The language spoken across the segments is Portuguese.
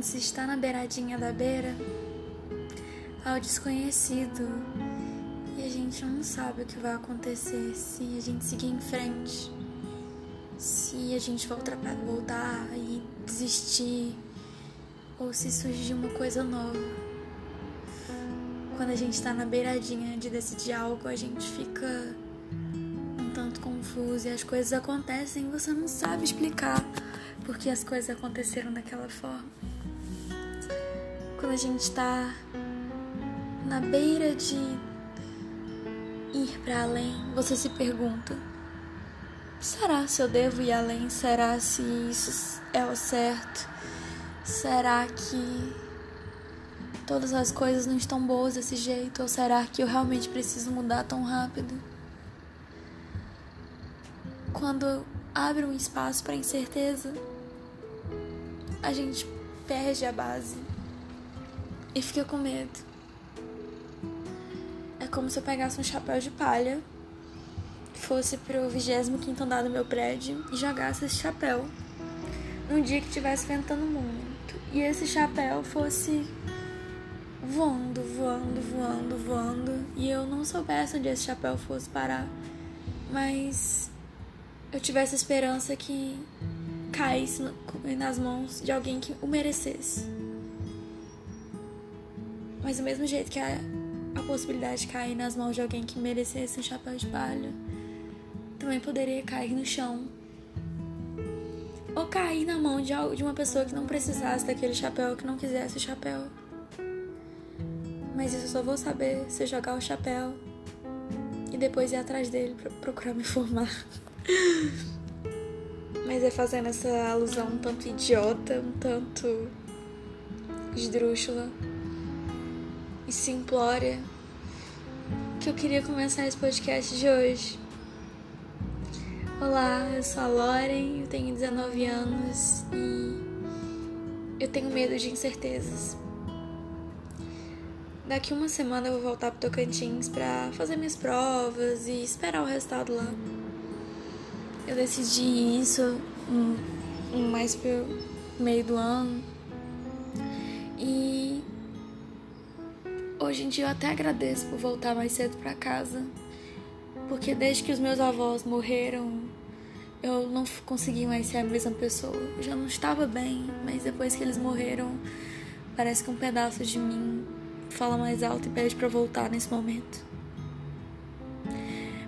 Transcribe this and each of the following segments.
quando se está na beiradinha da beira ao desconhecido e a gente não sabe o que vai acontecer se a gente seguir em frente, se a gente voltar, voltar e desistir ou se surgir uma coisa nova. Quando a gente está na beiradinha de decidir algo, a gente fica um tanto confuso e as coisas acontecem e você não sabe explicar porque as coisas aconteceram daquela forma. Quando a gente está na beira de ir para além, você se pergunta: será se eu devo ir além? Será se isso é o certo? Será que todas as coisas não estão boas desse jeito? Ou será que eu realmente preciso mudar tão rápido? Quando abre um espaço para incerteza, a gente perde a base e fica com medo. É como se eu pegasse um chapéu de palha, fosse pro 25 andar do meu prédio e jogasse esse chapéu num dia que estivesse ventando muito. E esse chapéu fosse voando, voando, voando, voando. E eu não soubesse onde esse chapéu fosse parar. Mas eu tivesse esperança que caísse nas mãos de alguém que o merecesse. Mas do mesmo jeito que a, a possibilidade de cair nas mãos de alguém que merecesse um chapéu de palha, também poderia cair no chão. Ou cair na mão de, de uma pessoa que não precisasse daquele chapéu, que não quisesse o chapéu. Mas isso eu só vou saber se jogar o chapéu e depois ir atrás dele pra procurar me formar. Mas é fazendo essa alusão um tanto idiota, um tanto esdrúxula e simplória que eu queria começar esse podcast de hoje. Olá, eu sou a Loren, eu tenho 19 anos e eu tenho medo de incertezas. Daqui uma semana eu vou voltar pro Tocantins para fazer minhas provas e esperar o resultado lá. Eu decidi isso mais pro meio do ano. E hoje em dia eu até agradeço por voltar mais cedo para casa. Porque desde que os meus avós morreram, eu não consegui mais ser a mesma pessoa. Eu já não estava bem, mas depois que eles morreram, parece que um pedaço de mim fala mais alto e pede para voltar nesse momento.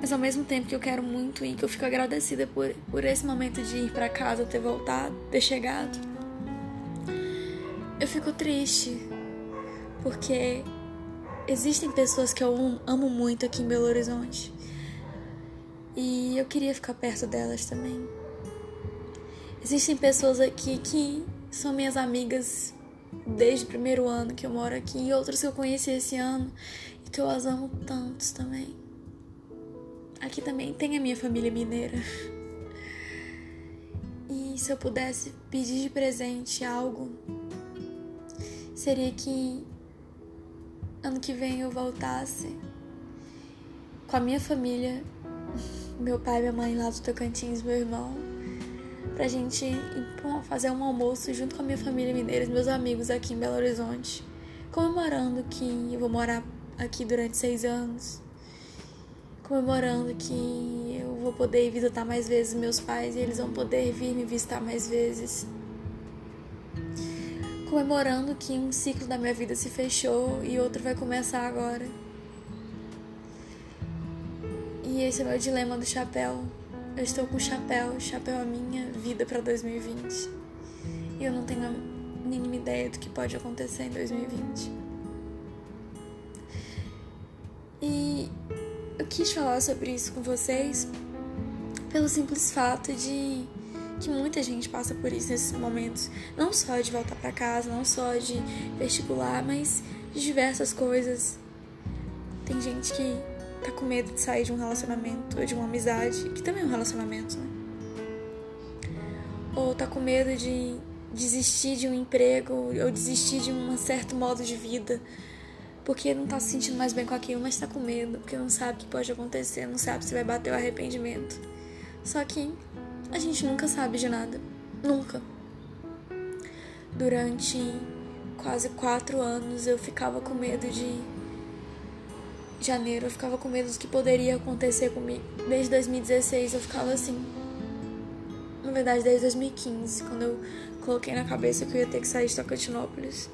Mas ao mesmo tempo que eu quero muito ir, que eu fico agradecida por, por esse momento de ir para casa, ter voltado, ter chegado, eu fico triste porque existem pessoas que eu amo muito aqui em Belo Horizonte e eu queria ficar perto delas também. Existem pessoas aqui que são minhas amigas desde o primeiro ano que eu moro aqui e outras que eu conheci esse ano e que eu as amo tantos também. Aqui também tem a minha família mineira. E se eu pudesse pedir de presente algo, seria que ano que vem eu voltasse com a minha família, meu pai, minha mãe lá do Tocantins, meu irmão, pra gente fazer um almoço junto com a minha família mineira, meus amigos aqui em Belo Horizonte, comemorando que eu vou morar aqui durante seis anos comemorando que eu vou poder visitar mais vezes meus pais e eles vão poder vir me visitar mais vezes. Comemorando que um ciclo da minha vida se fechou e outro vai começar agora. E esse é o meu dilema do chapéu. Eu estou com o chapéu, chapéu é a minha vida para 2020. E eu não tenho a mínima ideia do que pode acontecer em 2020. E eu quis falar sobre isso com vocês pelo simples fato de que muita gente passa por isso nesses momentos, não só de voltar para casa, não só de vestibular, mas de diversas coisas. Tem gente que tá com medo de sair de um relacionamento ou de uma amizade, que também é um relacionamento, né? Ou tá com medo de desistir de um emprego ou desistir de um certo modo de vida porque não tá se sentindo mais bem com aquilo, mas tá com medo, porque não sabe o que pode acontecer, não sabe se vai bater o arrependimento. Só que a gente nunca sabe de nada. Nunca. durante quase quatro anos eu ficava com medo de janeiro, eu ficava com medo do que poderia acontecer comigo. Desde 2016 eu ficava assim. Na verdade, desde 2015, quando eu coloquei na cabeça que eu ia ter que sair de Tocantinópolis.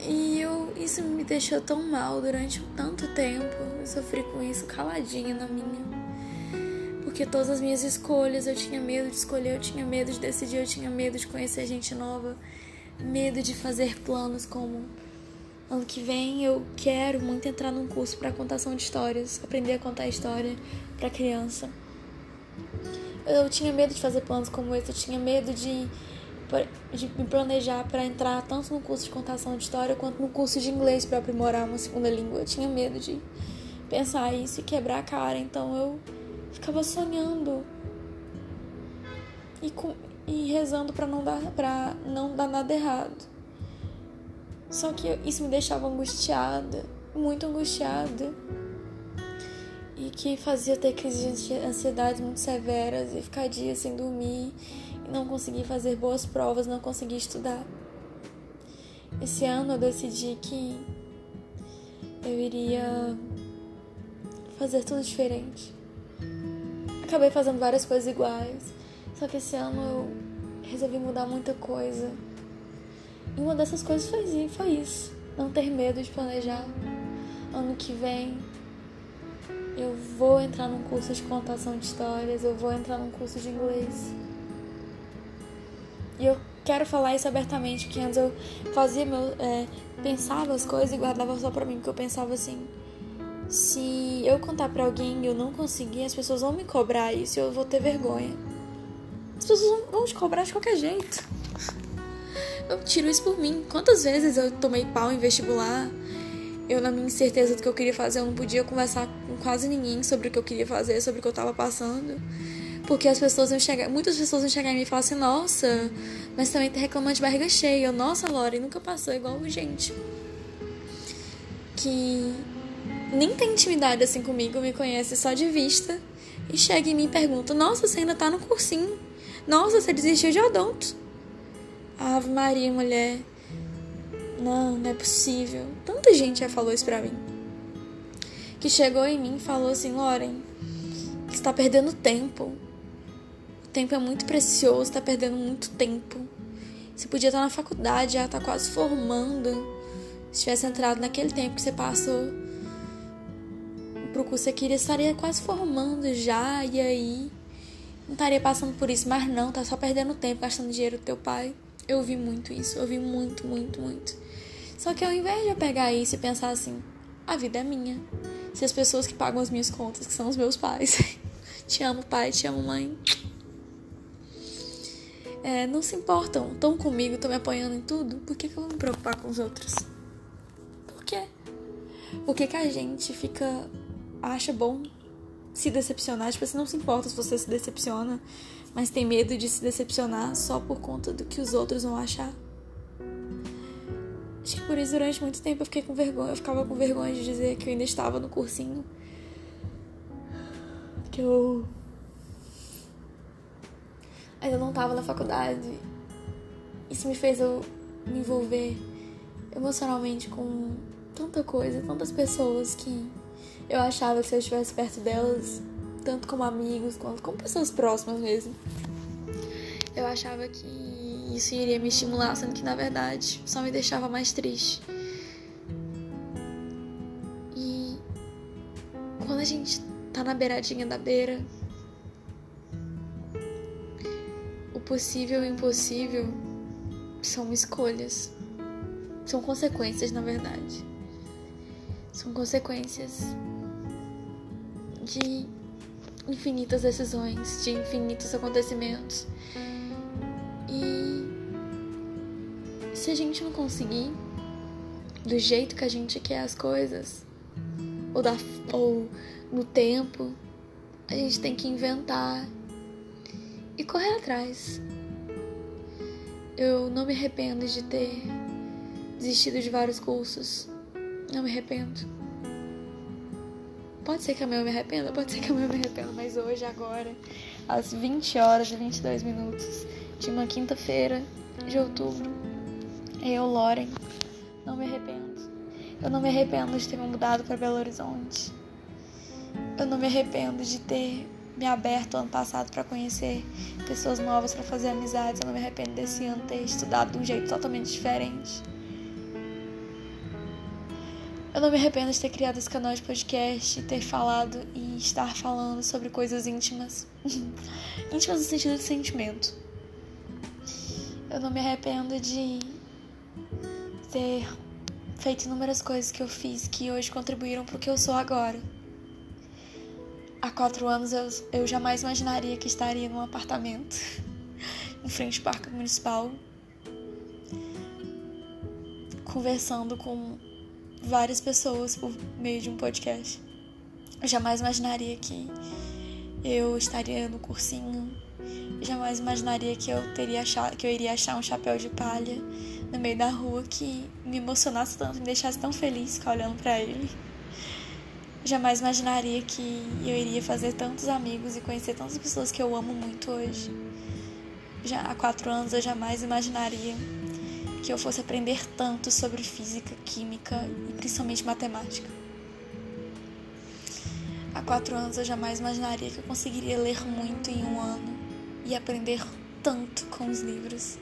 E eu, isso me deixou tão mal durante tanto tempo. Eu sofri com isso caladinha na minha. Porque todas as minhas escolhas, eu tinha medo de escolher, eu tinha medo de decidir, eu tinha medo de conhecer gente nova, medo de fazer planos como ano que vem eu quero muito entrar num curso para contação de histórias, aprender a contar história para criança. Eu tinha medo de fazer planos como esse, eu tinha medo de de me planejar para entrar tanto no curso de contação de história quanto no curso de inglês para aprimorar uma segunda língua. Eu tinha medo de pensar isso e quebrar a cara, então eu ficava sonhando e, com, e rezando para não dar para não dar nada errado. Só que isso me deixava angustiada, muito angustiada. E que fazia ter crises de ansiedade muito severas e ficar dias sem dormir não consegui fazer boas provas, não consegui estudar. Esse ano eu decidi que eu iria fazer tudo diferente. Acabei fazendo várias coisas iguais, só que esse ano eu resolvi mudar muita coisa. E uma dessas coisas foi, foi isso: não ter medo de planejar. Ano que vem eu vou entrar num curso de contação de histórias, eu vou entrar num curso de inglês. E eu quero falar isso abertamente, porque antes eu fazia meu. É, pensava as coisas e guardava só pra mim, porque eu pensava assim. Se eu contar para alguém e eu não conseguir, as pessoas vão me cobrar isso e eu vou ter vergonha. As pessoas vão te cobrar de qualquer jeito. Eu tiro isso por mim. Quantas vezes eu tomei pau em vestibular? Eu, na minha incerteza do que eu queria fazer, eu não podia conversar com quase ninguém sobre o que eu queria fazer, sobre o que eu tava passando. Porque as pessoas vão chegar, muitas pessoas vão chegar em mim e falar assim, nossa, mas também tá reclamando de barriga cheia. Nossa, Lore, nunca passou igual gente. Que nem tem intimidade assim comigo, me conhece só de vista. E chega em mim e pergunta, nossa, você ainda tá no cursinho. Nossa, você desistiu de odonto. Ave Maria, mulher. Não, não é possível. Tanta gente já falou isso pra mim. Que chegou em mim e falou assim, Loren, você tá perdendo tempo tempo é muito precioso, tá perdendo muito tempo. Você podia estar na faculdade, já tá quase formando. Se tivesse entrado naquele tempo que você passou pro curso queria, estaria quase formando já, e aí não estaria passando por isso, mas não, tá só perdendo tempo, gastando dinheiro do teu pai. Eu ouvi muito isso, eu ouvi muito, muito, muito. Só que ao invés de eu pegar isso e pensar assim, a vida é minha. Se as pessoas que pagam as minhas contas, que são os meus pais, te amo pai, te amo mãe, é, não se importam, estão comigo, estão me apoiando em tudo, por que, que eu vou me preocupar com os outros? Por quê? Por que, que a gente fica. Acha bom se decepcionar? Tipo, você não se importa se você se decepciona, mas tem medo de se decepcionar só por conta do que os outros vão achar. Acho que por isso durante muito tempo eu fiquei com vergonha, eu ficava com vergonha de dizer que eu ainda estava no cursinho. Que eu ainda não estava na faculdade. Isso me fez eu me envolver emocionalmente com tanta coisa, tantas pessoas que eu achava que se eu estivesse perto delas, tanto como amigos quanto como pessoas próximas mesmo, eu achava que isso iria me estimular, sendo que na verdade só me deixava mais triste. E quando a gente tá na beiradinha da beira, possível e o impossível são escolhas. São consequências, na verdade. São consequências de infinitas decisões, de infinitos acontecimentos. E se a gente não conseguir do jeito que a gente quer as coisas, ou, da, ou no tempo, a gente tem que inventar e correr atrás. Eu não me arrependo de ter desistido de vários cursos. Não me arrependo. Pode ser que amanhã eu me arrependa, pode ser que amanhã eu me arrependa, mas hoje, agora, às 20 horas e 22 minutos, de uma quinta-feira de outubro. Eu, Loren, não me arrependo. Eu não me arrependo de ter me mudado para Belo Horizonte. Eu não me arrependo de ter me aberto ano passado para conhecer pessoas novas, para fazer amizades. Eu não me arrependo desse ano ter estudado de um jeito totalmente diferente. Eu não me arrependo de ter criado esse canal de podcast, ter falado e estar falando sobre coisas íntimas. íntimas no sentido de sentimento. Eu não me arrependo de ter feito inúmeras coisas que eu fiz que hoje contribuíram para o que eu sou agora. Há quatro anos eu, eu jamais imaginaria que estaria num apartamento em frente ao Parque Municipal conversando com várias pessoas por meio de um podcast. Eu jamais imaginaria que eu estaria no cursinho. Eu jamais imaginaria que eu teria achar, que eu iria achar um chapéu de palha no meio da rua que me emocionasse tanto, me deixasse tão feliz ficar olhando para ele. Eu jamais imaginaria que eu iria fazer tantos amigos e conhecer tantas pessoas que eu amo muito hoje. Já há quatro anos eu jamais imaginaria que eu fosse aprender tanto sobre física, química e principalmente matemática. Há quatro anos eu jamais imaginaria que eu conseguiria ler muito em um ano e aprender tanto com os livros.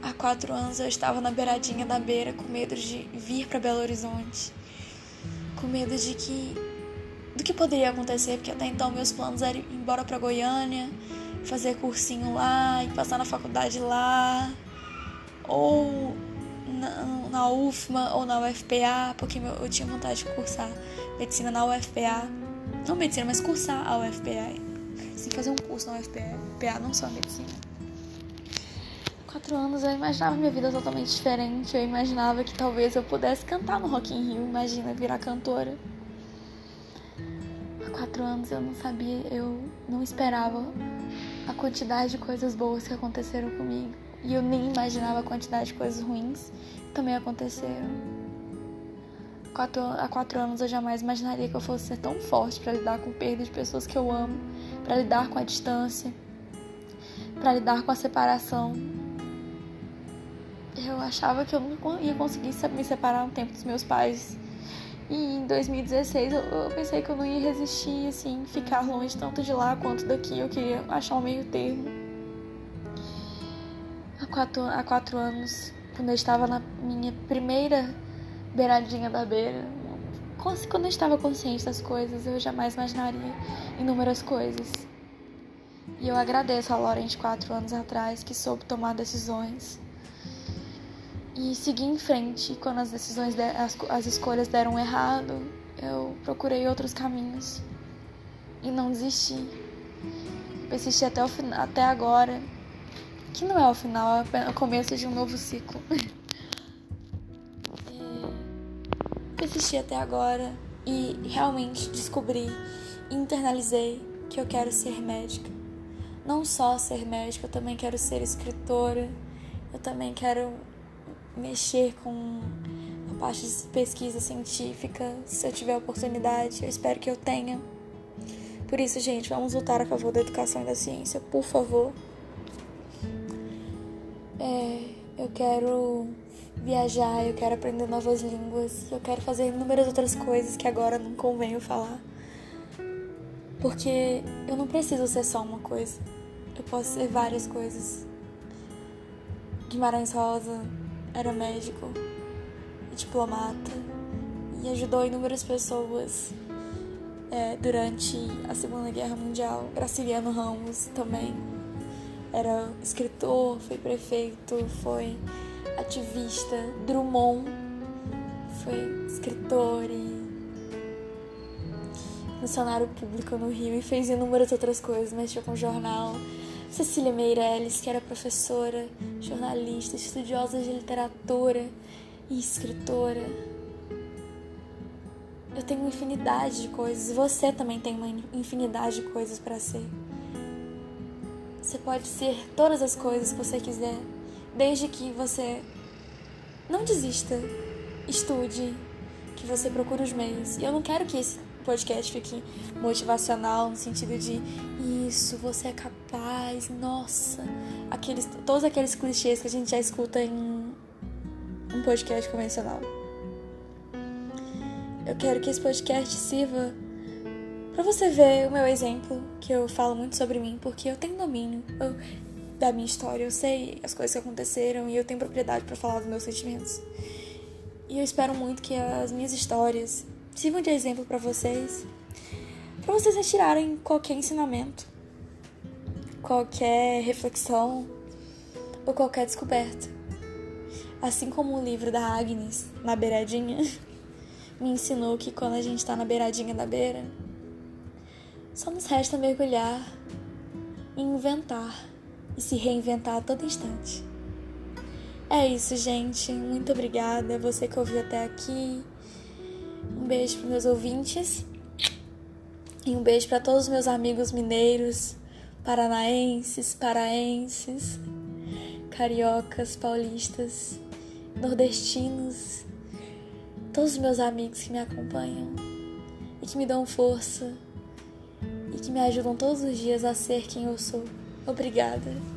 Há quatro anos eu estava na beiradinha da beira com medo de vir para Belo Horizonte, com medo de que do que poderia acontecer, porque até então meus planos eram ir embora para Goiânia, fazer cursinho lá e passar na faculdade lá ou na, na UFMA ou na UFPA, porque eu tinha vontade de cursar medicina na UFPA. Não medicina, mas cursar a UFPA. Sim, fazer um curso na UFPA, não só medicina. Quatro anos eu imaginava minha vida totalmente diferente. Eu imaginava que talvez eu pudesse cantar no Rock in Rio, imagina virar cantora. Quatro anos eu não sabia, eu não esperava a quantidade de coisas boas que aconteceram comigo. E eu nem imaginava a quantidade de coisas ruins que também aconteceram. Quatro, há quatro anos eu jamais imaginaria que eu fosse ser tão forte para lidar com perda de pessoas que eu amo, para lidar com a distância, para lidar com a separação. Eu achava que eu não ia conseguir me separar um tempo dos meus pais. E em 2016 eu, pensei que eu não ia resistir, assim, ficar longe tanto de lá quanto daqui. Eu queria achar um meio termo há quatro, há quatro anos, quando eu estava na minha primeira beiradinha da beira, quando eu estava consciente das coisas, eu jamais imaginaria inúmeras coisas. E eu agradeço a Lauren de quatro anos atrás que soube tomar decisões e seguir em frente. Quando as decisões, as, as escolhas deram errado, eu procurei outros caminhos e não desisti. Persisti até, o, até agora que não é o final, é o começo de um novo ciclo. é, persisti até agora e realmente descobri e internalizei que eu quero ser médica. Não só ser médica, eu também quero ser escritora, eu também quero mexer com a parte de pesquisa científica, se eu tiver oportunidade, eu espero que eu tenha. Por isso, gente, vamos lutar a favor da educação e da ciência, por favor. É, eu quero viajar, eu quero aprender novas línguas, eu quero fazer inúmeras outras coisas que agora não convém eu falar. Porque eu não preciso ser só uma coisa, eu posso ser várias coisas. Guimarães Rosa era médico e diplomata e ajudou inúmeras pessoas é, durante a Segunda Guerra Mundial. Graciliano Ramos também era escritor, foi prefeito, foi ativista. Drummond foi escritor e funcionário público no Rio e fez inúmeras outras coisas, mexeu com jornal. Cecília Meirelles, que era professora, jornalista, estudiosa de literatura e escritora. Eu tenho uma infinidade de coisas, você também tem uma infinidade de coisas para ser. Você pode ser todas as coisas que você quiser, desde que você não desista, estude, que você procure os meios. E eu não quero que esse podcast fique motivacional no sentido de isso, você é capaz, nossa, aqueles, todos aqueles clichês que a gente já escuta em um podcast convencional. Eu quero que esse podcast sirva para você ver o meu exemplo, que eu falo muito sobre mim, porque eu tenho domínio eu, da minha história, eu sei as coisas que aconteceram e eu tenho propriedade para falar dos meus sentimentos. E eu espero muito que as minhas histórias sirvam de exemplo para vocês, para vocês retirarem qualquer ensinamento, qualquer reflexão ou qualquer descoberta. Assim como o livro da Agnes, Na Beiradinha, me ensinou que quando a gente está na beiradinha da beira, só nos resta mergulhar inventar e se reinventar a todo instante. É isso, gente. Muito obrigada. Você que ouviu até aqui. Um beijo para meus ouvintes. E um beijo para todos os meus amigos mineiros, paranaenses, paraenses, cariocas, paulistas, nordestinos, todos os meus amigos que me acompanham e que me dão força e que me ajudam todos os dias a ser quem eu sou. Obrigada.